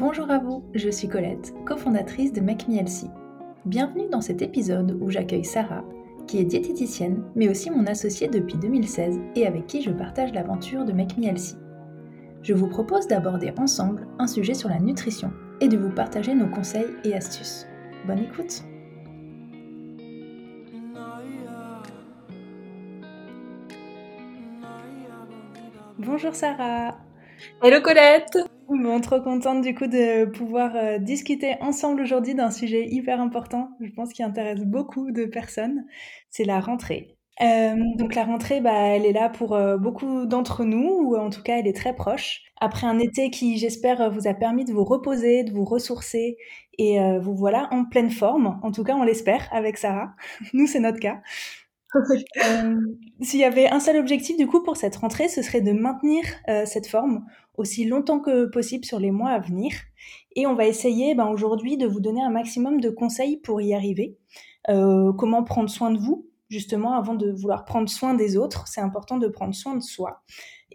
Bonjour à vous, je suis Colette, cofondatrice de Make Me. Bienvenue dans cet épisode où j'accueille Sarah, qui est diététicienne, mais aussi mon associée depuis 2016 et avec qui je partage l'aventure de Make Me. Je vous propose d'aborder ensemble un sujet sur la nutrition et de vous partager nos conseils et astuces. Bonne écoute Bonjour Sarah Hello Colette Bon, trop contente du coup de pouvoir euh, discuter ensemble aujourd'hui d'un sujet hyper important, je pense qui intéresse beaucoup de personnes, c'est la rentrée. Euh, donc la rentrée, bah, elle est là pour euh, beaucoup d'entre nous, ou en tout cas elle est très proche. Après un été qui, j'espère, vous a permis de vous reposer, de vous ressourcer, et vous voilà en pleine forme, en tout cas on l'espère avec Sarah, nous c'est notre cas. S'il y avait un seul objectif du coup pour cette rentrée, ce serait de maintenir cette forme aussi longtemps que possible sur les mois à venir. Et on va essayer ben, aujourd'hui de vous donner un maximum de conseils pour y arriver. Euh, comment prendre soin de vous, justement, avant de vouloir prendre soin des autres. C'est important de prendre soin de soi.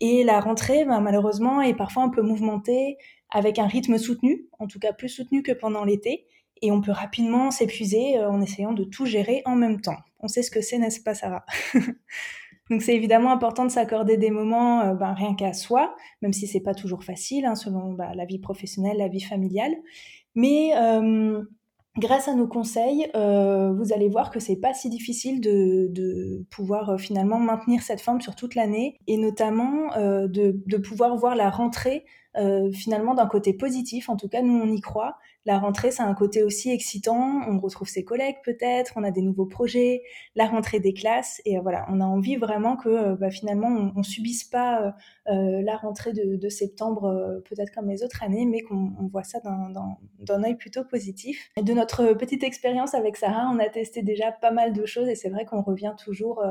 Et la rentrée, ben, malheureusement, est parfois un peu mouvementée, avec un rythme soutenu, en tout cas plus soutenu que pendant l'été. Et on peut rapidement s'épuiser euh, en essayant de tout gérer en même temps. On sait ce que c'est, n'est-ce pas, Sarah? Donc c'est évidemment important de s'accorder des moments euh, ben, rien qu'à soi, même si c'est pas toujours facile hein, selon bah, la vie professionnelle, la vie familiale. Mais euh, grâce à nos conseils, vous allez voir que c'est pas si difficile de, pouvoir finalement maintenir cette forme sur toute l'année et notamment de, pouvoir voir la rentrée finalement d'un côté positif. En tout cas, nous on y croit la rentrée, c'est un côté aussi excitant. On retrouve ses collègues peut-être, on a des nouveaux projets, la rentrée des classes. Et euh, voilà, on a envie vraiment que euh, bah, finalement, on, ne subisse pas euh, la rentrée de, septembre, peut-être comme les autres années, mais qu'on voit ça d'un œil plutôt positif. De notre petite expérience avec Sarah, on a testé déjà pas mal de choses et c'est vrai qu'on revient toujours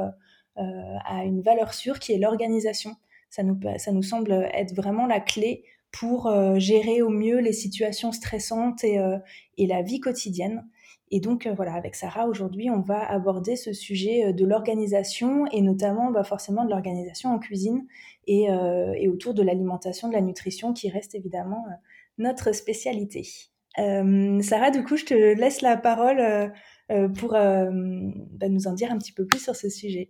à une valeur sûre qui est l'organisation. Ça nous, ça nous semble être vraiment la clé pour euh, gérer au mieux les situations stressantes et, euh, et la vie quotidienne. Et donc euh, voilà, avec Sarah, aujourd'hui, on va aborder ce sujet de l'organisation et notamment bah, forcément de l'organisation en cuisine et, et autour de l'alimentation, de la nutrition qui reste évidemment notre spécialité. Sarah, du coup, je te laisse la parole pour bah, nous en dire un petit peu plus sur ce sujet.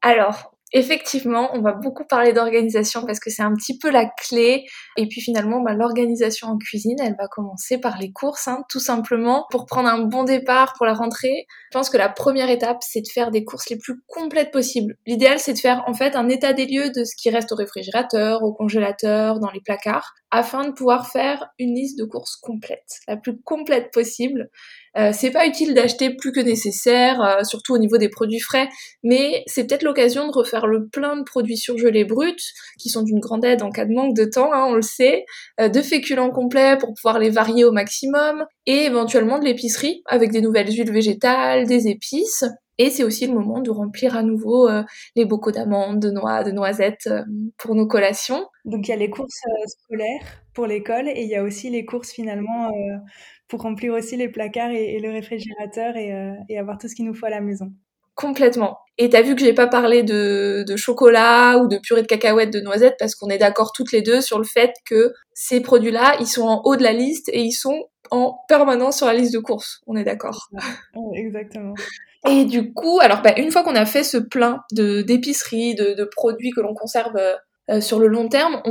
Alors, effectivement, on va beaucoup parler d'organisation parce que c'est un petit peu la clé. Et puis finalement, bah, l'organisation en cuisine, elle va commencer par les courses, hein, tout simplement. Pour prendre un bon départ pour la rentrée, je pense que la première étape, c'est de faire des courses les plus complètes possibles. L'idéal, c'est de faire en fait un état des lieux de ce qui reste au réfrigérateur, au congélateur, dans les placards, afin de pouvoir faire une liste de courses complète, la plus complète possible. Euh, c'est pas utile d'acheter plus que nécessaire, euh, surtout au niveau des produits frais, mais c'est peut-être l'occasion de refaire le plein de produits surgelés bruts, qui sont d'une grande aide en cas de manque de temps, hein, on le sait, euh, de féculents complets pour pouvoir les varier au maximum, et éventuellement de l'épicerie avec des nouvelles huiles végétales, des épices. Et c'est aussi le moment de remplir à nouveau les bocaux d'amandes, de noix, de noisettes pour nos collations. Donc il y a les courses scolaires pour l'école et il y a aussi les courses finalement pour remplir aussi les placards et, le réfrigérateur euh, et, avoir tout ce qu'il nous faut à la maison. Complètement. Et t'as vu que j'ai pas parlé de, chocolat ou de purée de cacahuètes de noisettes parce qu'on est d'accord toutes les deux sur le fait que ces produits-là, ils sont en haut de la liste et ils sont en permanence sur la liste de courses. On est d'accord. exactement. Et du coup, alors bah, une fois qu'on a fait ce plein de d'épiceries, de, produits que l'on conserve euh, sur le long terme,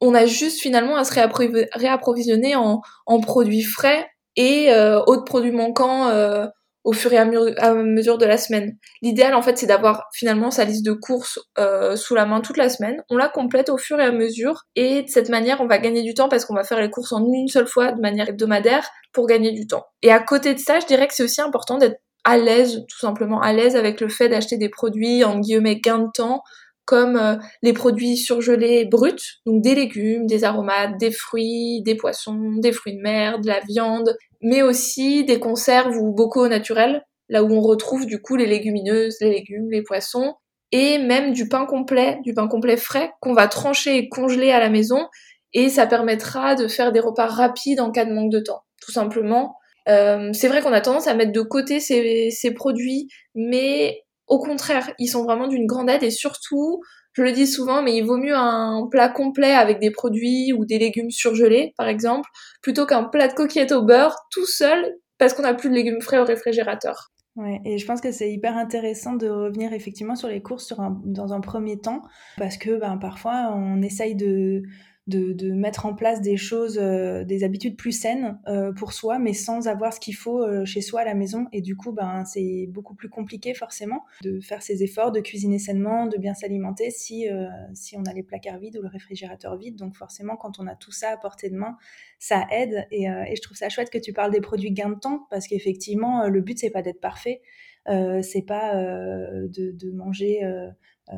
on, a juste finalement à se réapprovisionner en, en produits frais et euh, autres produits manquants euh, au fur et à, mesure de la semaine. L'idéal en fait c'est d'avoir finalement sa liste de courses euh, sous la main toute la semaine. On la complète au fur et à mesure et de cette manière on va gagner du temps parce qu'on va faire les courses en une seule fois de manière hebdomadaire pour gagner du temps. Et à côté de ça, je dirais que c'est aussi important d'être à l'aise, tout simplement à l'aise avec le fait d'acheter des produits en guillemets gain de temps comme euh, les produits surgelés bruts, donc des légumes, des aromates, des fruits, des poissons, des fruits de mer, de la viande, mais aussi des conserves ou bocaux naturels, là où on retrouve du coup les légumineuses, les légumes, les poissons, et même du pain complet, du pain complet frais qu'on va trancher et congeler à la maison, et ça permettra de faire des repas rapides en cas de manque de temps, tout simplement. Euh, c'est vrai qu'on a tendance à mettre de côté ces, produits, mais au contraire, ils sont vraiment d'une grande aide et surtout, je le dis souvent, mais il vaut mieux un plat complet avec des produits ou des légumes surgelés, par exemple, plutôt qu'un plat de coquillettes au beurre tout seul parce qu'on n'a plus de légumes frais au réfrigérateur. Ouais, et je pense que c'est hyper intéressant de revenir effectivement sur les courses dans un premier temps, parce que ben, parfois on essaye de, de, mettre en place des choses, euh, des habitudes plus saines euh, pour soi, mais sans avoir ce qu'il faut euh, chez soi à la maison. Et du coup, ben, c'est beaucoup plus compliqué forcément de faire ces efforts, de cuisiner sainement, de bien s'alimenter si, si on a les placards vides ou le réfrigérateur vide. Donc forcément, quand on a tout ça à portée de main, ça aide. Et, je trouve ça chouette que tu parles des produits gain de temps, parce qu'effectivement, le but, c'est pas d'être parfait. c'est pas de, manger euh,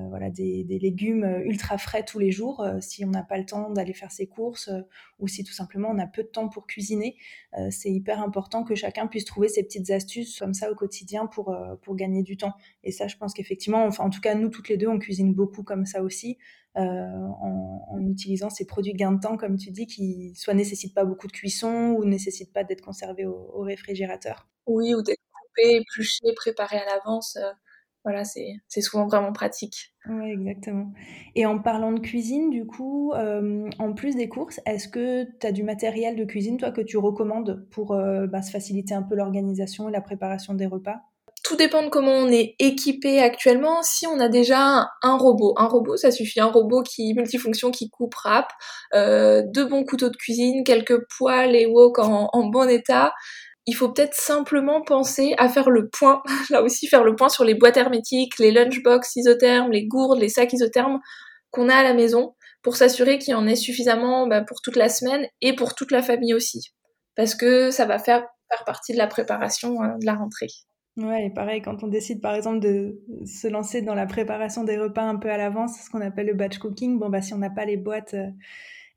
voilà, des, légumes euh, ultra frais tous les jours euh, si on n'a pas le temps d'aller faire ses courses ou si tout simplement on a peu de temps pour cuisiner. c'est hyper important que chacun puisse trouver ses petites astuces comme ça au quotidien pour, pour gagner du temps. Et ça, je pense qu'effectivement, enfin, en tout cas, nous toutes les deux, on cuisine beaucoup comme ça aussi. en, utilisant ces produits gain de temps, comme tu dis, qui soit nécessitent pas beaucoup de cuisson ou nécessitent pas d'être conservés au, au, réfrigérateur. Oui, ou d'être coupés, épluchés, préparés à l'avance voilà, c'est souvent vraiment pratique. Oui, exactement. Et en parlant de cuisine, du coup, euh, en plus des courses, est-ce que tu as du matériel de cuisine, toi, que tu recommandes pour euh, bah, se faciliter un peu l'organisation et la préparation des repas? Tout dépend de comment on est équipé actuellement. Si on a déjà un robot, un robot, ça suffit, un robot qui multifonction, qui coupe rap, euh, deux bons couteaux de cuisine, quelques poêles et wok en, en bon état, il faut peut-être simplement penser à faire le point, là aussi faire le point sur les boîtes hermétiques, les lunchbox isothermes, les gourdes, les sacs isothermes qu'on a à la maison pour s'assurer qu'il y en ait suffisamment bah, pour toute la semaine et pour toute la famille aussi. Parce que ça va faire, faire partie de la préparation hein, de la rentrée. Ouais, et pareil, quand on décide par exemple de se lancer dans la préparation des repas un peu à l'avance, ce qu'on appelle le batch cooking, bon bah si on n'a pas les boîtes euh,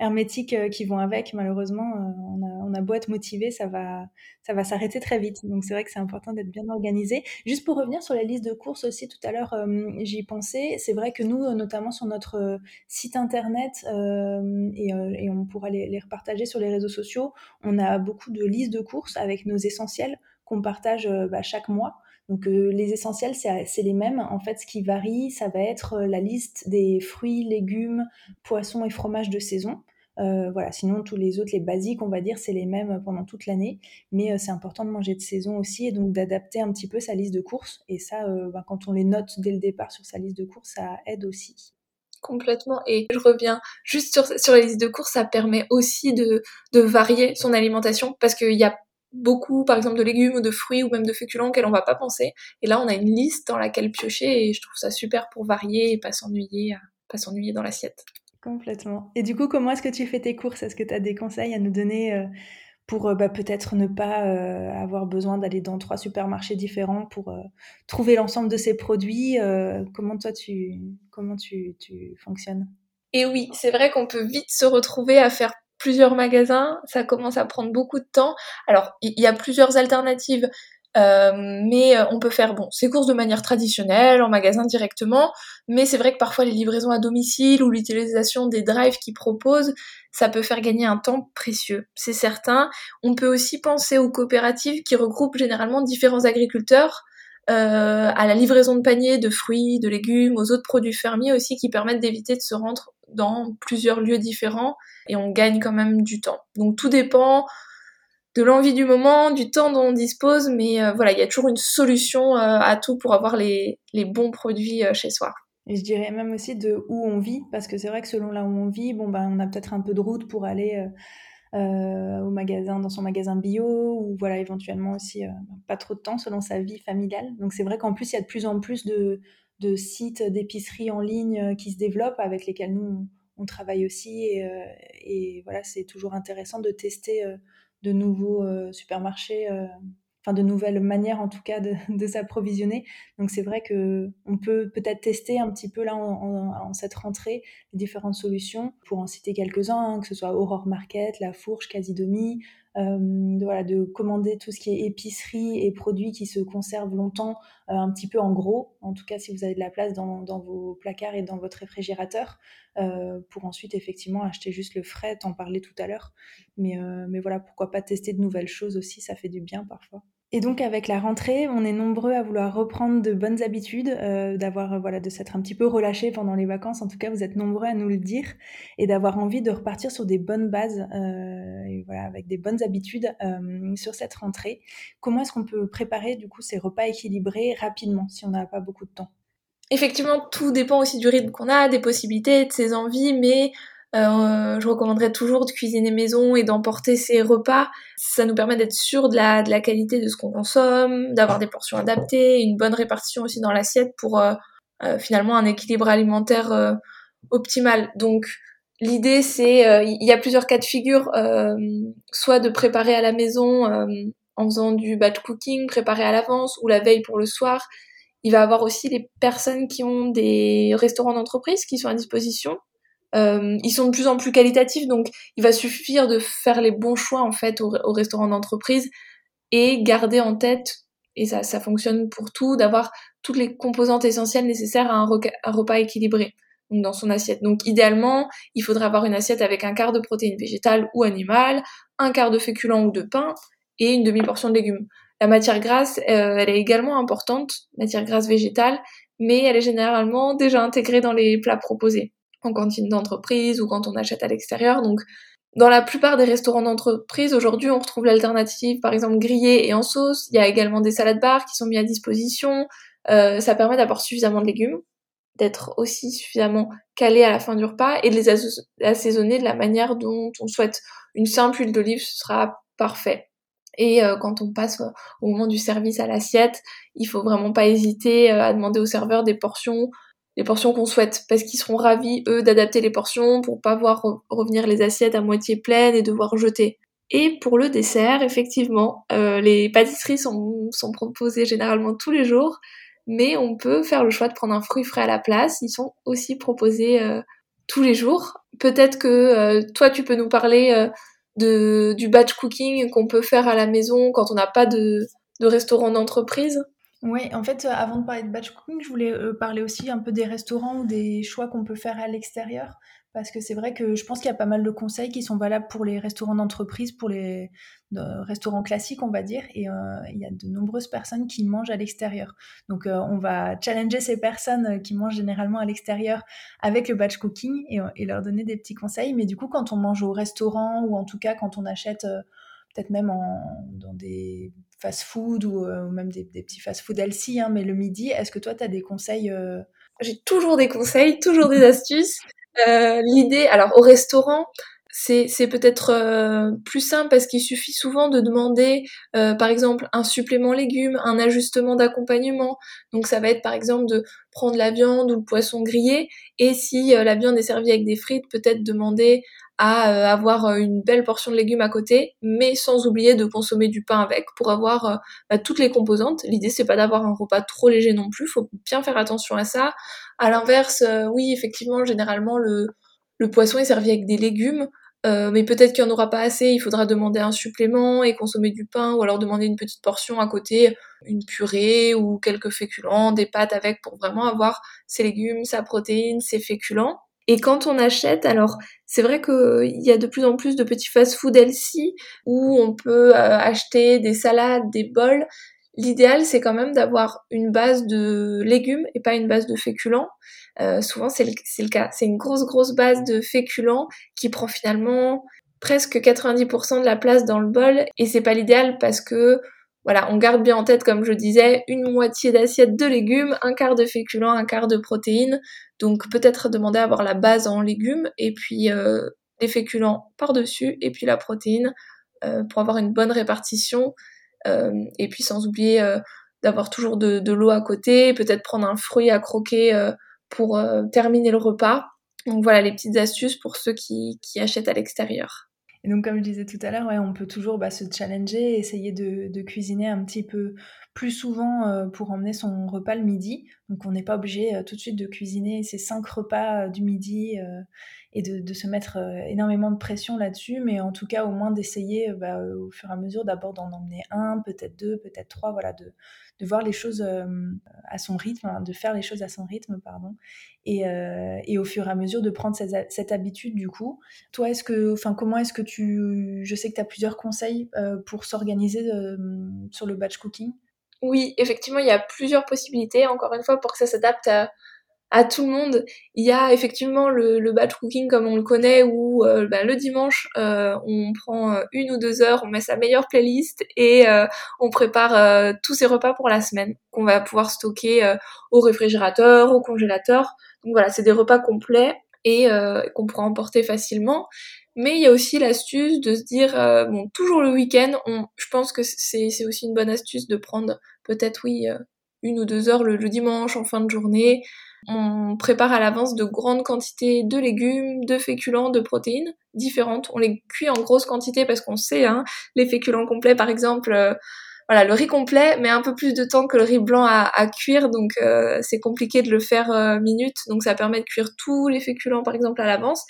hermétiques euh, qui vont avec, malheureusement, euh, on a, on a beau être motivé, ça va, ça va s'arrêter très vite. Donc c'est vrai que c'est important d'être bien organisé. Juste pour revenir sur la liste de courses aussi, tout à l'heure, euh, j'y pensais. C'est vrai que nous, notamment sur notre site internet, et, on pourra les, les, repartager sur les réseaux sociaux, on a beaucoup de listes de courses avec nos essentiels qu'on partage bah, chaque mois. Donc les essentiels, c'est les mêmes. En fait, ce qui varie, ça va être la liste des fruits, légumes, poissons et fromages de saison. Euh, voilà, sinon tous les autres, les basiques, on va dire, c'est les mêmes pendant toute l'année. Mais euh, c'est important de manger de saison aussi et donc d'adapter un petit peu sa liste de courses. Et ça, euh, ben, quand on les note dès le départ sur sa liste de courses, ça aide aussi. Complètement. Et je reviens juste sur, sur la liste de courses, ça permet aussi de, de varier son alimentation parce qu'il y a beaucoup, par exemple, de légumes ou de fruits ou même de féculents auxquels on va pas penser. Et là, on a une liste dans laquelle piocher et je trouve ça super pour varier et pas s'ennuyer, pas s'ennuyer dans l'assiette. Complètement. Et du coup, comment est-ce que tu fais tes courses? Est-ce que tu as des conseils à nous donner euh, pour euh, bah, peut-être ne pas euh, avoir besoin d'aller dans trois supermarchés différents pour trouver l'ensemble de ces produits Comment toi, tu, comment tu, tu fonctionnes? Et oui, c'est vrai qu'on peut vite se retrouver à faire plusieurs magasins, ça commence à prendre beaucoup de temps. Alors, il y a plusieurs alternatives. Euh, mais euh, on peut faire bon ces courses de manière traditionnelle en magasin directement, mais c'est vrai que parfois les livraisons à domicile ou l'utilisation des drives qu'ils proposent, ça peut faire gagner un temps précieux, c'est certain. On peut aussi penser aux coopératives qui regroupent généralement différents agriculteurs. Euh, à la livraison de paniers de fruits, de légumes, aux autres produits fermiers aussi qui permettent d'éviter de se rendre dans plusieurs lieux différents et on gagne quand même du temps. Donc tout dépend de l'envie du moment, du temps dont on dispose, mais euh, voilà, il y a toujours une solution euh, à tout pour avoir les, les bons produits euh, chez soi. Et je dirais même aussi de où on vit, parce que c'est vrai que selon là où on vit, bon bah on a peut-être un peu de route pour aller au magasin, dans son magasin bio, ou voilà éventuellement aussi pas trop de temps selon sa vie familiale. Donc c'est vrai qu'en plus il y a de plus en plus de, de sites d'épicerie en ligne qui se développent avec lesquels nous on, travaille aussi, et, et voilà c'est toujours intéressant de tester de nouveaux euh, supermarchés, euh, enfin de nouvelles manières en tout cas de, s'approvisionner. Donc c'est vrai que on peut peut-être tester un petit peu là en, cette rentrée les différentes solutions. Pour en citer quelques-uns, hein, que ce soit Aurore Market, La Fourche, Casidomi, de, voilà, de commander tout ce qui est épicerie et produits qui se conservent longtemps, euh, un petit peu en gros, en tout cas si vous avez de la place dans, dans vos placards et dans votre réfrigérateur, euh, pour ensuite effectivement acheter juste le frais, t'en parlais tout à l'heure. Mais, mais voilà, pourquoi pas tester de nouvelles choses aussi, ça fait du bien parfois. Et donc avec la rentrée, on est nombreux à vouloir reprendre de bonnes habitudes, euh, d'avoir voilà de s'être un petit peu relâché pendant les vacances. En tout cas, vous êtes nombreux à nous le dire et d'avoir envie de repartir sur des bonnes bases, euh, voilà avec des bonnes habitudes euh, sur cette rentrée. Comment est-ce qu'on peut préparer du coup ces repas équilibrés rapidement si on n'a pas beaucoup de temps? Effectivement, tout dépend aussi du rythme qu'on a, des possibilités, de ses envies, mais euh, je recommanderais toujours de cuisiner maison et d'emporter ses repas. Ça nous permet d'être sûr de la, de la qualité de ce qu'on consomme, d'avoir des portions adaptées, une bonne répartition aussi dans l'assiette pour euh, euh, finalement un équilibre alimentaire optimal. Donc l'idée c'est, il y a plusieurs cas de figure, soit de préparer à la maison en faisant du batch cooking, préparer à l'avance ou la veille pour le soir. Il va y avoir aussi les personnes qui ont des restaurants d'entreprise qui sont à disposition euh, ils sont de plus en plus qualitatifs, donc il va suffire de faire les bons choix en fait au, restaurant d'entreprise et garder en tête, et ça, ça fonctionne pour tout, d'avoir toutes les composantes essentielles nécessaires à un, repas équilibré donc dans son assiette. Donc idéalement, il faudrait avoir une assiette avec un quart de protéines végétales ou animales, un quart de féculents ou de pain et une demi-portion de légumes. La matière grasse, euh, elle est également importante, matière grasse végétale, mais elle est généralement déjà intégrée dans les plats proposés en cantine d'entreprise ou quand on achète à l'extérieur. Donc, dans la plupart des restaurants d'entreprise, aujourd'hui, on retrouve l'alternative, par exemple, grillée et en sauce. Il y a également des salades bars qui sont mis à disposition. Euh, ça permet d'avoir suffisamment de légumes, d'être aussi suffisamment calé à la fin du repas et de les assaisonner de la manière dont on souhaite. Une simple huile d'olive, ce sera parfait. Et euh, quand on passe au moment du service à l'assiette, il faut vraiment pas hésiter euh, à demander au serveur des portions les portions qu'on souhaite, parce qu'ils seront ravis, eux, d'adapter les portions pour pas voir revenir les assiettes à moitié pleines et devoir jeter. Et pour le dessert, effectivement, euh, les pâtisseries sont, sont proposées généralement tous les jours, mais on peut faire le choix de prendre un fruit frais à la place. Ils sont aussi proposés euh, tous les jours. Peut-être que euh, toi, tu peux nous parler de, du batch cooking qu'on peut faire à la maison quand on n'a pas de, de restaurant d'entreprise? Oui, en fait, euh, avant de parler de batch cooking, je voulais euh, parler aussi un peu des restaurants ou des choix qu'on peut faire à l'extérieur. Parce que c'est vrai que je pense qu'il y a pas mal de conseils qui sont valables pour les restaurants d'entreprise, pour les restaurants classiques, on va dire. Et euh, il y a de nombreuses personnes qui mangent à l'extérieur. Donc, on va challenger ces personnes qui mangent généralement à l'extérieur avec le batch cooking et, leur donner des petits conseils. Mais du coup, quand on mange au restaurant ou en tout cas quand on achète peut-être même en, dans des fast-food ou, euh, même des, petits fast-food LC, hein, mais le midi, est-ce que toi, tu as des conseils euh? J'ai toujours des conseils, toujours des astuces. Euh, L'idée, alors au restaurant, c'est peut-être plus simple parce qu'il suffit souvent de demander, par exemple, un supplément légumes, un ajustement d'accompagnement. Donc ça va être par exemple de prendre la viande ou le poisson grillé et si euh, la viande est servie avec des frites, peut-être demander à avoir une belle portion de légumes à côté, mais sans oublier de consommer du pain avec pour avoir bah, toutes les composantes. L'idée c'est pas d'avoir un repas trop léger non plus, faut bien faire attention à ça. À l'inverse, oui effectivement généralement le le poisson est servi avec des légumes. Euh, mais peut-être qu'il n'y en aura pas assez, il faudra demander un supplément et consommer du pain, ou alors demander une petite portion à côté, une purée ou quelques féculents, des pâtes avec pour vraiment avoir ses légumes, sa protéine, ses féculents. Et quand on achète, alors c'est vrai qu'il y a de plus en plus de petits fast-food healthy où on peut euh, acheter des salades, des bols. L'idéal, c'est quand même d'avoir une base de légumes et pas une base de féculents. Euh, souvent, c'est le, le, cas. C'est une grosse, grosse base de féculents qui prend finalement presque 90% de la place dans le bol. Et c'est pas l'idéal parce que, voilà, on garde bien en tête, comme je disais, une moitié d'assiette de légumes, un quart de féculents, un quart de protéines. Donc peut-être demander à avoir la base en légumes et puis euh, les féculents par-dessus et puis la protéine euh, pour avoir une bonne répartition euh, et puis sans oublier euh, d'avoir toujours de, l'eau à côté, peut-être prendre un fruit à croquer pour terminer le repas. Donc voilà les petites astuces pour ceux qui, achètent à l'extérieur. Et donc, comme je disais tout à l'heure, ouais, on peut toujours bah, se challenger, essayer de, cuisiner un petit peu plus souvent pour emmener son repas le midi. Donc on n'est pas obligé tout de suite de cuisiner ces cinq repas du midi et de, se mettre énormément de pression là-dessus, mais en tout cas au moins d'essayer bah, au fur et à mesure d'abord d'en emmener un, peut-être deux, peut-être trois, voilà, de, de voir les choses à son rythme, hein, de faire les choses à son rythme, pardon, et, et au fur et à mesure de prendre cette, cette habitude du coup. Toi, est-ce que, enfin, comment est-ce que tu, je sais que tu as plusieurs conseils pour s'organiser sur le batch cooking? Oui, effectivement, il y a plusieurs possibilités, encore une fois, pour que ça s'adapte à, tout le monde. Il y a effectivement le, le batch cooking comme on le connaît où euh, ben, le dimanche euh, on prend euh, une ou deux heures, on met sa meilleure playlist et on prépare tous ses repas pour la semaine qu'on va pouvoir stocker au réfrigérateur, au congélateur. Donc voilà, c'est des repas complets et qu'on pourra emporter facilement. Mais il y a aussi l'astuce de se dire, bon, toujours le week-end, je pense que c'est, aussi une bonne astuce de prendre peut-être, oui, une ou deux heures le, le, dimanche en fin de journée, on prépare à l'avance de grandes quantités de légumes, de féculents, de protéines différentes. On les cuit en grosse quantité parce qu'on sait, hein, les féculents complets par exemple, euh, voilà, le riz complet met un peu plus de temps que le riz blanc à, cuire, donc euh, c'est compliqué de le faire euh, minute. Donc ça permet de cuire tous les féculents par exemple à l'avance.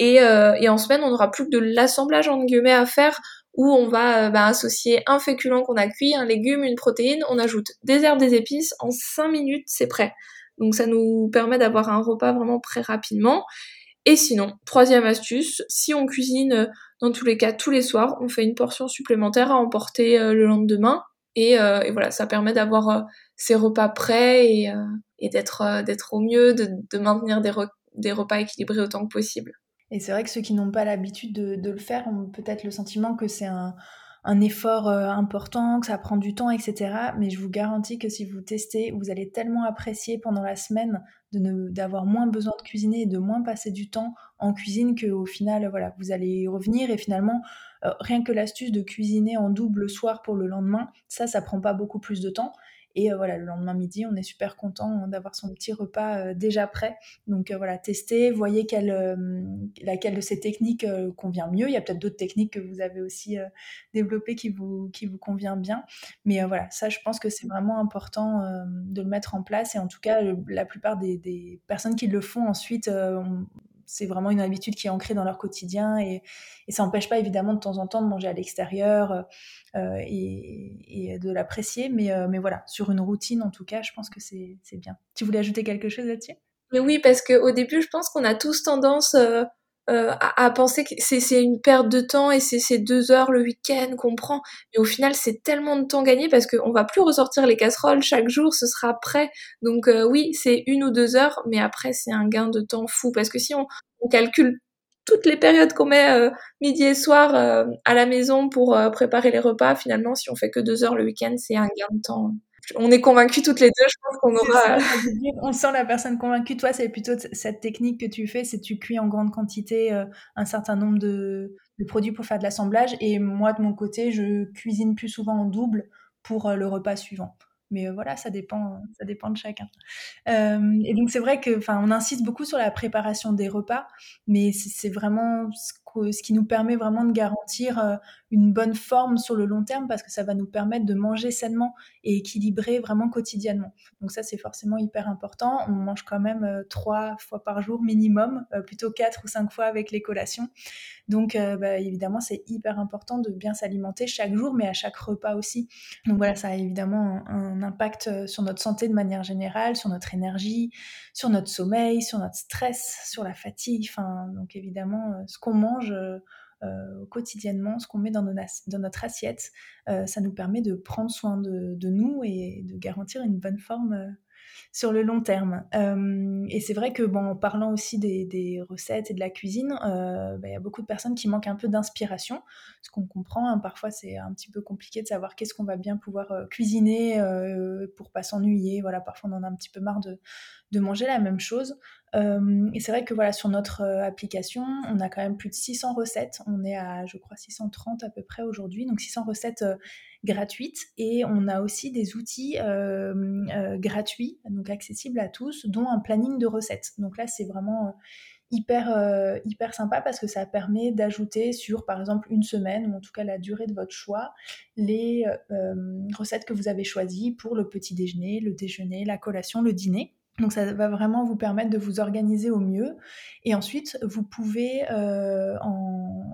Et, et en semaine, on n'aura plus que de l'assemblage en guillemets à faire où on va bah, associer un féculent qu'on a cuit, un légume, une protéine, on ajoute des herbes, des épices, en 5 minutes c'est prêt. Donc ça nous permet d'avoir un repas vraiment très rapidement. Et sinon, troisième astuce, si on cuisine euh, dans tous les cas tous les soirs, on fait une portion supplémentaire à emporter euh, le lendemain. Et, euh, et voilà, ça permet d'avoir ces repas prêts et, d'être au mieux, de, maintenir des, repas équilibrés autant que possible. Et c'est vrai que ceux qui n'ont pas l'habitude de, le faire ont peut-être le sentiment que c'est un, effort euh, important, que ça prend du temps, etc. Mais je vous garantis que si vous testez, vous allez tellement apprécier pendant la semaine d'avoir moins besoin de cuisiner et de moins passer du temps en cuisine qu'au final, voilà, vous allez revenir et finalement, euh, rien que l'astuce de cuisiner en double le soir pour le lendemain, ça, ça prend pas beaucoup plus de temps. Et euh, voilà, le lendemain midi, on est super content d'avoir son petit repas euh, déjà prêt. Donc euh, voilà, testez, voyez quelle, laquelle de ces techniques convient mieux. Il y a peut-être d'autres techniques que vous avez aussi développées qui vous, qui vous convient bien. Mais voilà, ça, je pense que c'est vraiment important de le mettre en place. Et en tout cas, la plupart des, des, personnes qui le font ensuite c'est vraiment une habitude qui est ancrée dans leur quotidien et, ça n'empêche pas évidemment de temps en temps de manger à l'extérieur euh, et, de l'apprécier. Mais, euh, mais voilà, sur une routine en tout cas, je pense que c'est bien. Tu voulais ajouter quelque chose là-dessus? Mais oui, parce qu'au début, je pense qu'on a tous tendance euh, à, penser que c'est une perte de temps et c'est ces deux heures le week-end qu'on prend. Mais au final, c'est tellement de temps gagné parce qu'on va plus ressortir les casseroles chaque jour, ce sera prêt. Donc oui, c'est une ou deux heures, mais après, c'est un gain de temps fou parce que si on, calcule toutes les périodes qu'on met euh, midi et soir euh, à la maison pour euh, préparer les repas, finalement, si on fait que deux heures le week-end, c'est un gain de temps. On est convaincus toutes les deux, je pense qu'on aura. on sent la personne convaincue. Toi, c'est plutôt cette technique que tu fais, c'est tu cuis en grande quantité un certain nombre de, de, produits pour faire de l'assemblage. Et moi, de mon côté, je cuisine plus souvent en double pour le repas suivant. Mais voilà, ça dépend, ça dépend de chacun. et donc c'est vrai que, enfin, on insiste beaucoup sur la préparation des repas, mais c'est vraiment ce, qui nous permet vraiment de garantir une bonne forme sur le long terme parce que ça va nous permettre de manger sainement et équilibrer vraiment quotidiennement. Donc ça, c'est forcément hyper important. On mange quand même trois fois par jour minimum, plutôt quatre ou cinq fois avec les collations. Donc, euh, bah, évidemment, c'est hyper important de bien s'alimenter chaque jour, mais à chaque repas aussi. Donc voilà, ça a évidemment un, impact euh, sur notre santé de manière générale, sur notre énergie, sur notre sommeil, sur notre stress, sur la fatigue. Enfin, donc évidemment, euh, ce qu'on mange. Quotidiennement, ce qu'on met dans, dans, notre assiette, ça nous permet de prendre soin de, de, nous et de garantir une bonne forme sur le long terme. Euh, et c'est vrai que, bon, en parlant aussi des, recettes et de la cuisine, euh, bah, il y a beaucoup de personnes qui manquent un peu d'inspiration, ce qu'on comprend. Hein. parfois, c'est un petit peu compliqué de savoir qu'est-ce qu'on va bien pouvoir euh, cuisiner pour pas s'ennuyer. Voilà, parfois, on en a un petit peu marre de, de manger la même chose. Et c'est vrai que voilà, sur notre application, on a quand même plus de 600 recettes. On est à, je crois, 630 à peu près aujourd'hui. Donc 600 recettes gratuite et on a aussi des outils euh, euh, gratuits, donc accessibles à tous, dont un planning de recettes. Donc là, c'est vraiment hyper, euh, hyper sympa parce que ça permet d'ajouter sur, par exemple, une semaine, ou en tout cas la durée de votre choix, les recettes que vous avez choisies pour le petit déjeuner, le déjeuner, la collation, le dîner. Donc ça va vraiment vous permettre de vous organiser au mieux. Et ensuite, vous pouvez euh,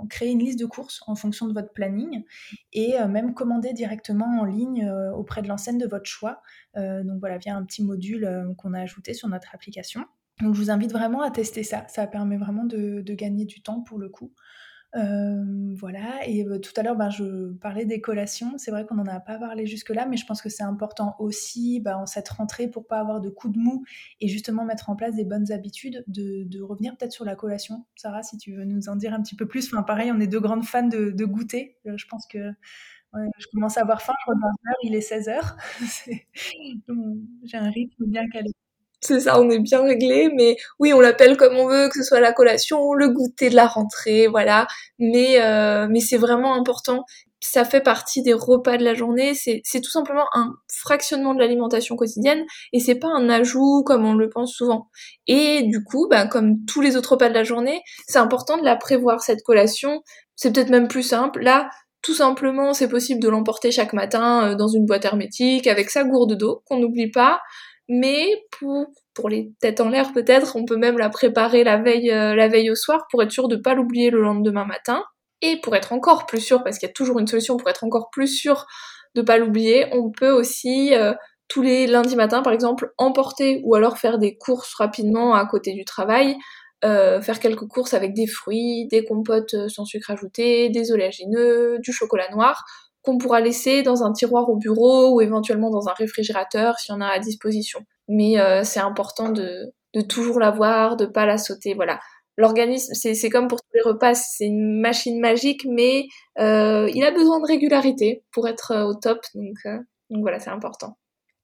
créer une liste de courses en fonction de votre planning et euh, même commander directement en ligne euh, auprès de l'enseigne de votre choix. donc voilà, via un petit module qu'on a ajouté sur notre application. Donc je vous invite vraiment à tester ça. Ça permet vraiment de gagner du temps pour le coup. Euh, voilà, et euh, tout à l'heure, ben, je parlais des collations. C'est vrai qu'on n'en a pas parlé jusque-là, mais je pense que c'est important aussi ben, en cette rentrée pour pas avoir de coups de mou et justement mettre en place des bonnes habitudes, de, revenir peut-être sur la collation. Sarah, si tu veux nous en dire un petit peu plus. Enfin, pareil, on est deux grandes fans de, goûter. Euh, je pense que je commence à avoir faim, il est 16h. J'ai un rythme bien calé c'est ça, on est bien réglé, mais oui, on l'appelle comme on veut, que ce soit la collation, le goûter de la rentrée, voilà. Mais euh, mais c'est vraiment important. Ça fait partie des repas de la journée. C'est tout simplement un fractionnement de l'alimentation quotidienne et c'est pas un ajout comme on le pense souvent. Et du coup, bah, comme tous les autres repas de la journée, c'est important de la prévoir cette collation. C'est peut-être même plus simple. Là, tout simplement, c'est possible de l'emporter chaque matin euh, dans une boîte hermétique avec sa gourde d'eau qu'on n'oublie pas mais pour, les têtes en l'air peut-être, on peut même la préparer la veille, euh, au soir pour être sûr de pas l'oublier le lendemain matin. Et pour être encore plus sûr, parce qu'il y a toujours une solution pour être encore plus sûr de pas l'oublier, on peut aussi euh, tous les lundis matins par exemple emporter ou alors faire des courses rapidement à côté du travail, euh, faire quelques courses avec des fruits, des compotes sans sucre ajouté, des oléagineux, du chocolat noir qu'on pourra laisser dans un tiroir au bureau ou éventuellement dans un réfrigérateur si on a à disposition. Mais euh, c'est important de, de toujours l'avoir, de pas la sauter. Voilà. L'organisme, c'est comme pour tous les repas, c'est une machine magique, mais euh, il a besoin de régularité pour être euh, au top. Donc, donc voilà, c'est important.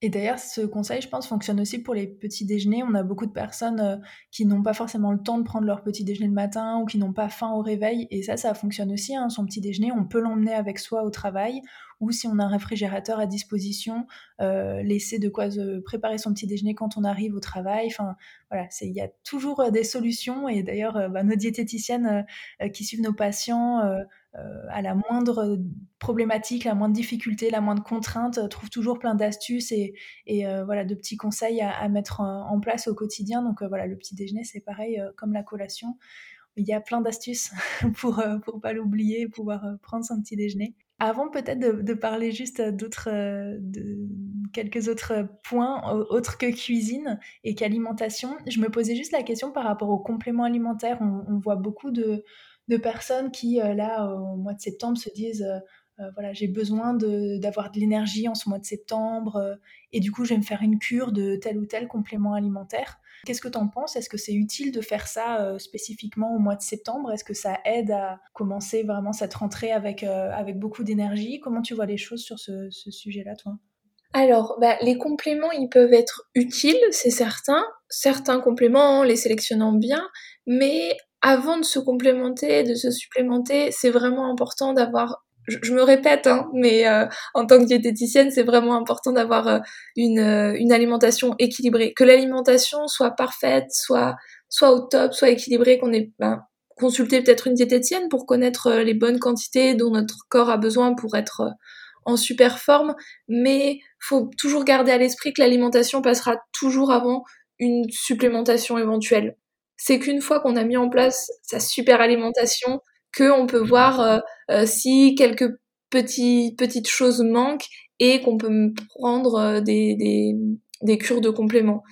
Et d'ailleurs, ce conseil, je pense, fonctionne aussi pour les petits déjeuners. On a beaucoup de personnes euh, qui n'ont pas forcément le temps de prendre leur petit déjeuner le matin ou qui n'ont pas faim au réveil. Et ça, ça fonctionne aussi. Hein. Son petit déjeuner, on peut l'emmener avec soi au travail ou si on a un réfrigérateur à disposition, euh, laisser de quoi se préparer son petit déjeuner quand on arrive au travail. Enfin, voilà, il y a toujours euh, des solutions. Et d'ailleurs, bah, nos diététiciennes qui suivent nos patients euh, à la moindre problématique, la moindre difficulté, la moindre contrainte, euh, trouve toujours plein d'astuces et, euh, voilà de petits conseils à, mettre en, place au quotidien. Donc voilà, le petit déjeuner, c'est pareil comme la collation. Il y a plein d'astuces pour pour pas l'oublier, pouvoir prendre son petit déjeuner. Avant peut-être de, parler juste d'autres, de quelques autres points autres que cuisine et qu'alimentation, je me posais juste la question par rapport aux compléments alimentaires. on voit beaucoup de de personnes qui, euh, là, au mois de septembre, se disent euh, euh, voilà, j'ai besoin d'avoir de, l'énergie en ce mois de septembre et du coup, je vais me faire une cure de tel ou tel complément alimentaire. Qu'est-ce que tu en penses? Est-ce que c'est utile de faire ça spécifiquement au mois de septembre? Est-ce que ça aide à commencer vraiment cette rentrée avec, avec beaucoup d'énergie? Comment tu vois les choses sur ce, sujet-là, toi? Alors, bah, les compléments, ils peuvent être utiles, c'est certain. Certains compléments, les sélectionnant bien, mais avant de se complémenter, de se supplémenter, c'est vraiment important d'avoir je, me répète, hein, mais euh, en tant que diététicienne, c'est vraiment important d'avoir euh, une, euh, une alimentation équilibrée, que l'alimentation soit parfaite, soit soit au top, soit équilibrée, qu'on ait ben, consulté peut-être une diététicienne pour connaître les bonnes quantités dont notre corps a besoin pour être en super forme, mais faut toujours garder à l'esprit que l'alimentation passera toujours avant une supplémentation éventuelle c'est qu'une fois qu'on a mis en place sa super alimentation, qu'on peut voir euh, euh, si quelques petits, petites choses manquent et qu'on peut prendre euh, des, des, des cures de compléments.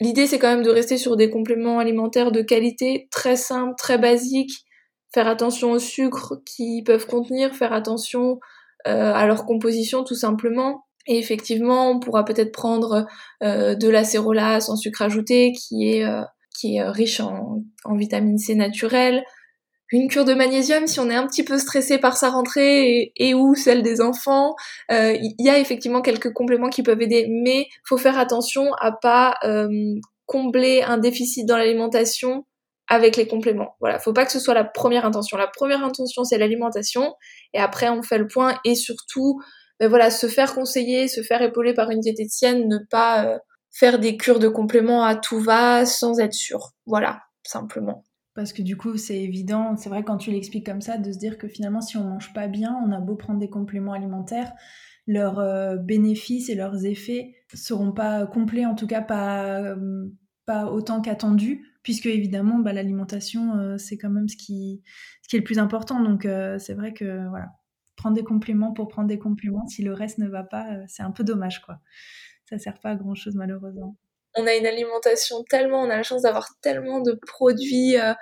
L'idée, c'est quand même de rester sur des compléments alimentaires de qualité, très simples, très basiques, faire attention au sucre qu'ils peuvent contenir, faire attention à leur composition tout simplement. Et effectivement, on pourra peut-être prendre de l'acérola sans sucre ajouté, qui est qui est euh, riche en, en vitamine C naturelle, une cure de magnésium si on est un petit peu stressé par sa rentrée et, ou celle des enfants. Euh, il y a effectivement quelques compléments qui peuvent aider, mais faut faire attention à pas euh, combler un déficit dans l'alimentation avec les compléments. Voilà, faut pas que ce soit la première intention. La première intention c'est l'alimentation et après on fait le point et surtout ben voilà se faire conseiller, se faire épauler par une diététicienne, ne pas faire des cures de compléments à tout va sans être sûr. Voilà. simplement. Parce que du coup, c'est évident, c'est vrai quand tu l'expliques comme ça, de se dire que finalement, si on mange pas bien, on a beau prendre des compléments alimentaires, leurs euh, bénéfices et leurs effets seront pas complets, en tout cas pas, euh, pas autant qu'attendu, puisque évidemment, bah, l'alimentation, euh, c'est quand même ce qui, ce qui est le plus important. Donc, c'est vrai que voilà, prendre des compléments pour prendre des compléments, si le reste ne va pas, c'est un peu dommage, quoi. Ça sert pas à grand chose, malheureusement on a une alimentation tellement, on a la chance d'avoir tellement de produits, euh,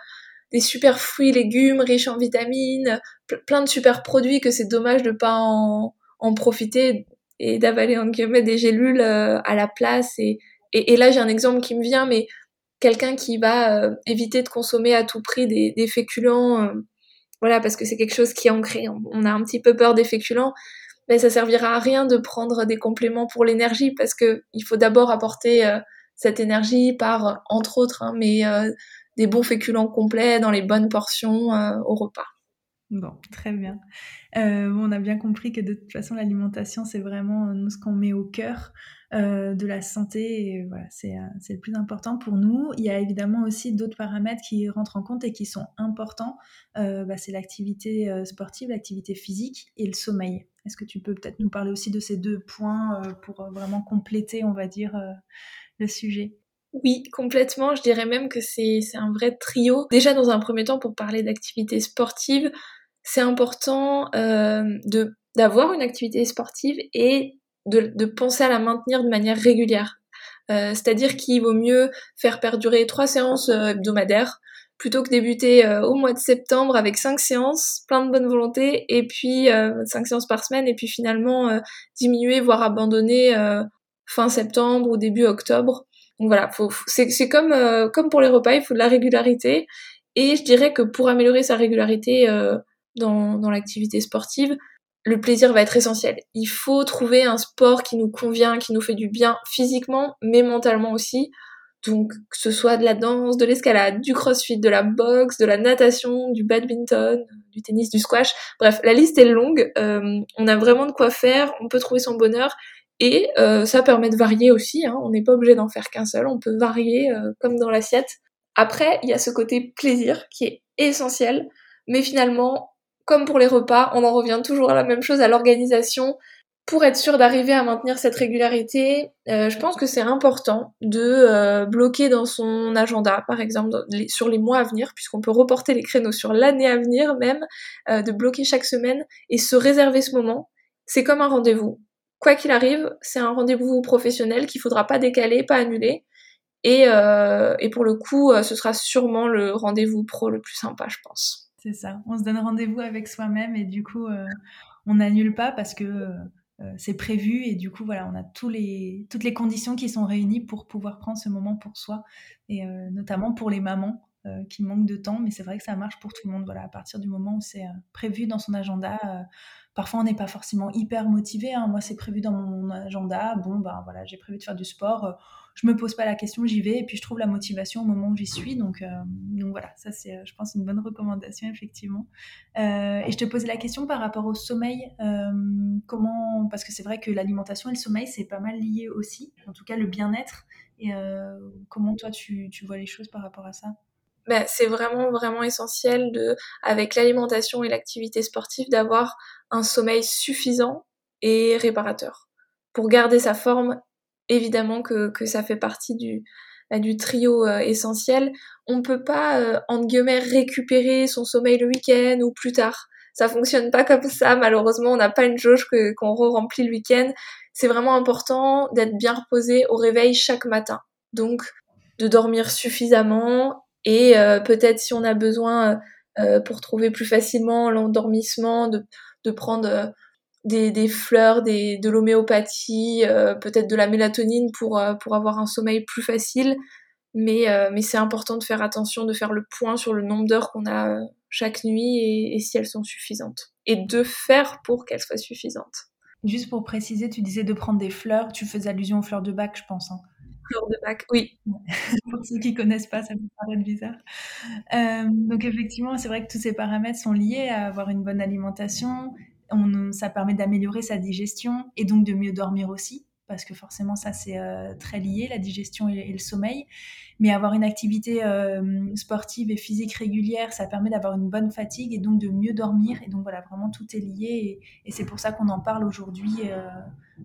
des super fruits, légumes riches en vitamines, plein de super produits que c'est dommage de pas en, profiter et d'avaler en guillemets des gélules euh, à la place. Et, là j'ai un exemple qui me vient, mais quelqu'un qui va euh, éviter de consommer à tout prix des, des féculents, voilà parce que c'est quelque chose qui est ancré. On, a un petit peu peur des féculents mais ça servira à rien de prendre des compléments pour l'énergie parce que il faut d'abord apporter cette énergie par, entre autres, hein, mais euh, des bons féculents complets dans les bonnes portions euh, au repas. Bon, très bien. Euh, on a bien compris que de toute façon, l'alimentation, c'est vraiment ce qu'on met au cœur de la santé. Voilà, c'est, le plus important pour nous. Il y a évidemment aussi d'autres paramètres qui rentrent en compte et qui sont importants. Bah, c'est l'activité sportive, l'activité physique et le sommeil. Est-ce que tu peux peut-être nous parler aussi de ces deux points pour vraiment compléter, on va dire, le sujet? Oui, complètement. Je dirais même que c'est un vrai trio. Déjà, dans un premier temps, pour parler d'activité sportive, c'est important euh, d'avoir une activité sportive et de, de, penser à la maintenir de manière régulière. Euh, C'est-à-dire qu'il vaut mieux faire perdurer trois séances euh, hebdomadaires plutôt que débuter euh, au mois de septembre avec cinq séances, plein de bonne volonté, et puis euh, cinq séances par semaine, et puis finalement diminuer, voire abandonner fin septembre ou début octobre. Donc voilà, c'est comme, euh, comme pour les repas, il faut de la régularité. Et je dirais que pour améliorer sa régularité euh, dans, dans l'activité sportive, le plaisir va être essentiel. Il faut trouver un sport qui nous convient, qui nous fait du bien physiquement, mais mentalement aussi. Donc que ce soit de la danse, de l'escalade, du crossfit, de la boxe, de la natation, du badminton, du tennis, du squash. Bref, la liste est longue. Euh, on a vraiment de quoi faire. On peut trouver son bonheur. Et euh, ça permet de varier aussi, hein. on n'est pas obligé d'en faire qu'un seul, on peut varier euh, comme dans l'assiette. Après, il y a ce côté plaisir qui est essentiel, mais finalement, comme pour les repas, on en revient toujours à la même chose, à l'organisation. Pour être sûr d'arriver à maintenir cette régularité, euh, je pense que c'est important de bloquer dans son agenda, par exemple sur les mois à venir, puisqu'on peut reporter les créneaux sur l'année à venir même, de bloquer chaque semaine et se réserver ce moment. C'est comme un rendez-vous quoi qu'il arrive, c'est un rendez-vous professionnel qu'il faudra pas décaler, pas annuler. Et, euh, pour le coup, euh, ce sera sûrement le rendez-vous pro le plus sympa, je pense. C'est ça. On se donne rendez-vous avec soi-même et du coup, euh, on n'annule pas parce que euh, c'est prévu et du coup, voilà, on a tous les, toutes les conditions qui sont réunies pour pouvoir prendre ce moment pour soi et notamment pour les mamans. Qui manquent de temps, mais c'est vrai que ça marche pour tout le monde. Voilà, à partir du moment où c'est prévu dans son agenda, Parfois, on n'est pas forcément hyper motivé. Hein. Moi, c'est prévu dans mon agenda. Bon, ben voilà, j'ai prévu de faire du sport. Euh, je me pose pas la question, j'y vais. Et puis, je trouve la motivation au moment où j'y suis. Donc, euh, voilà, ça, c'est, euh, je pense, une bonne recommandation, effectivement. et je te posais la question par rapport au sommeil. comment, parce que c'est vrai que l'alimentation et le sommeil, c'est pas mal lié aussi. En tout cas, le bien-être. Et comment, toi, tu vois les choses par rapport à ça? Ben, c'est vraiment vraiment essentiel de avec l'alimentation et l'activité sportive d'avoir un sommeil suffisant et réparateur. Pour garder sa forme évidemment que, que ça fait partie du bah, du trio euh, essentiel. On peut pas euh, entre guillemets récupérer son sommeil le week-end ou plus tard. Ça fonctionne pas comme ça. Malheureusement on n'a pas une jauge qu'on re-remplit le week-end. C'est vraiment important d'être bien reposé au réveil chaque matin. Donc de dormir suffisamment et euh, peut-être si on a besoin euh, pour trouver plus facilement l'endormissement, de, de prendre euh, des, des, fleurs, des, de l'homéopathie, peut-être de la mélatonine pour, pour avoir un sommeil plus facile. Mais, mais c'est important de faire attention, de faire le point sur le nombre d'heures qu'on a chaque nuit et, et, si elles sont suffisantes. Et de faire pour qu'elles soient suffisantes. Juste pour préciser, tu disais de prendre des fleurs, tu faisais allusion aux fleurs de bac, je pense. Hein oui. Pour ceux qui connaissent pas, ça peut paraître bizarre. Euh, donc effectivement, c'est vrai que tous ces paramètres sont liés à avoir une bonne alimentation. On, ça permet d'améliorer sa digestion et donc de mieux dormir aussi parce que forcément ça c'est très lié, la digestion et, le sommeil. Mais avoir une activité sportive et physique régulière, ça permet d'avoir une bonne fatigue et donc de mieux dormir. Et donc voilà, vraiment tout est lié et, c'est pour ça qu'on en parle aujourd'hui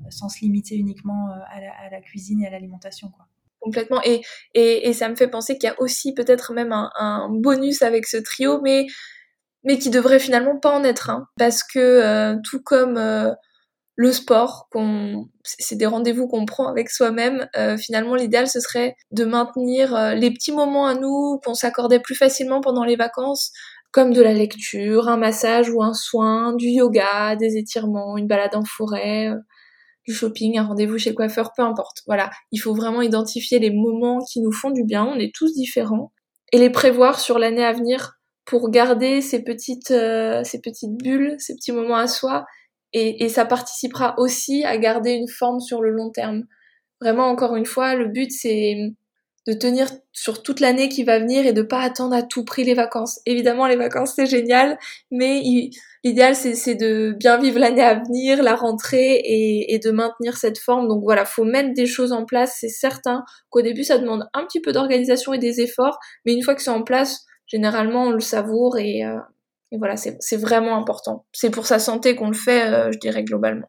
sans se limiter uniquement à la, cuisine et à l'alimentation. complètement. Et, et, ça me fait penser qu'il y a aussi peut-être même un, bonus avec ce trio, mais, mais qui devrait finalement pas en être un. Parce que tout comme le sport, c'est des rendez-vous qu'on prend avec soi-même. Euh, finalement, l'idéal ce serait de maintenir euh, les petits moments à nous qu'on s'accordait plus facilement pendant les vacances, comme de la lecture, un massage ou un soin, du yoga, des étirements, une balade en forêt, euh, du shopping, un rendez-vous chez le coiffeur, peu importe. Voilà, il faut vraiment identifier les moments qui nous font du bien. On est tous différents et les prévoir sur l'année à venir pour garder ces petites, ces petites bulles, ces petits moments à soi et, ça participera aussi à garder une forme sur le long terme. Vraiment, encore une fois, le but c'est de tenir sur toute l'année qui va venir et de pas attendre à tout prix les vacances. Évidemment, les vacances c'est génial, mais l'idéal c'est de bien vivre l'année à venir, la rentrée et, de maintenir cette forme. Donc voilà, faut mettre des choses en place. C'est certain qu'au début ça demande un petit peu d'organisation et des efforts, mais une fois que c'est en place, généralement on le savoure et, euh, et voilà, c'est vraiment important. C'est pour sa santé qu'on le fait, euh, je dirais globalement.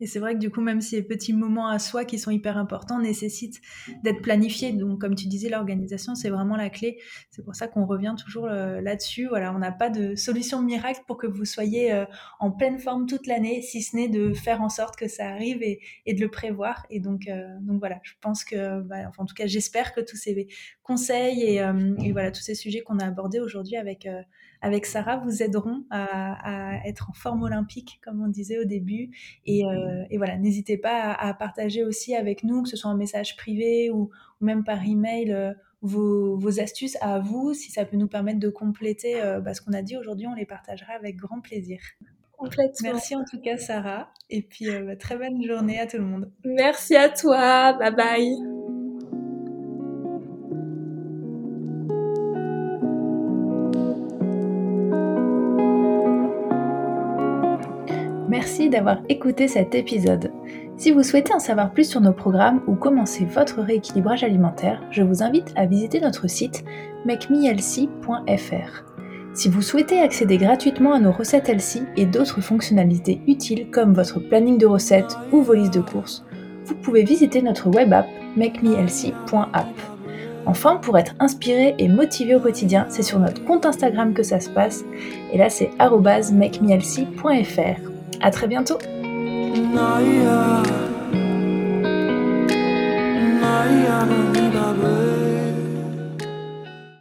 Et c'est vrai que du coup, même ces petits moments à soi qui sont hyper importants nécessitent d'être planifiés. Donc, comme tu disais, l'organisation, c'est vraiment la clé. C'est pour ça qu'on revient toujours euh, là-dessus. Voilà, on n'a pas de solution miracle pour que vous soyez euh, en pleine forme toute l'année, si ce n'est de faire en sorte que ça arrive et, de le prévoir. Et donc, donc voilà, je pense que, bah, enfin, en tout cas, j'espère que tous ces conseils et, et voilà tous ces sujets qu'on a abordés aujourd'hui avec avec Sarah vous aideront à, être en forme olympique, comme on disait au début. Et, euh, voilà, n'hésitez pas à, partager aussi avec nous, que ce soit en message privé ou, même par email, euh, vos, vos, astuces à vous, si ça peut nous permettre de compléter euh, bah, ce qu'on a dit aujourd'hui, on les partagera avec grand plaisir. Complètement. Merci en tout cas Sarah, et puis bah, très bonne journée à tout le monde. Merci à toi, bye bye. Merci d'avoir écouté cet épisode. Si vous souhaitez en savoir plus sur nos programmes ou commencer votre rééquilibrage alimentaire, je vous invite à visiter notre site makemehealthy.fr. Si vous souhaitez accéder gratuitement à nos recettes Elsie et d'autres fonctionnalités utiles comme votre planning de recettes ou vos listes de courses, vous pouvez visiter notre web app makemehealthy.app. Enfin, pour être inspiré et motivé au quotidien, c'est sur notre compte Instagram que ça se passe, et là c'est makemehealthy.fr. À très bientôt.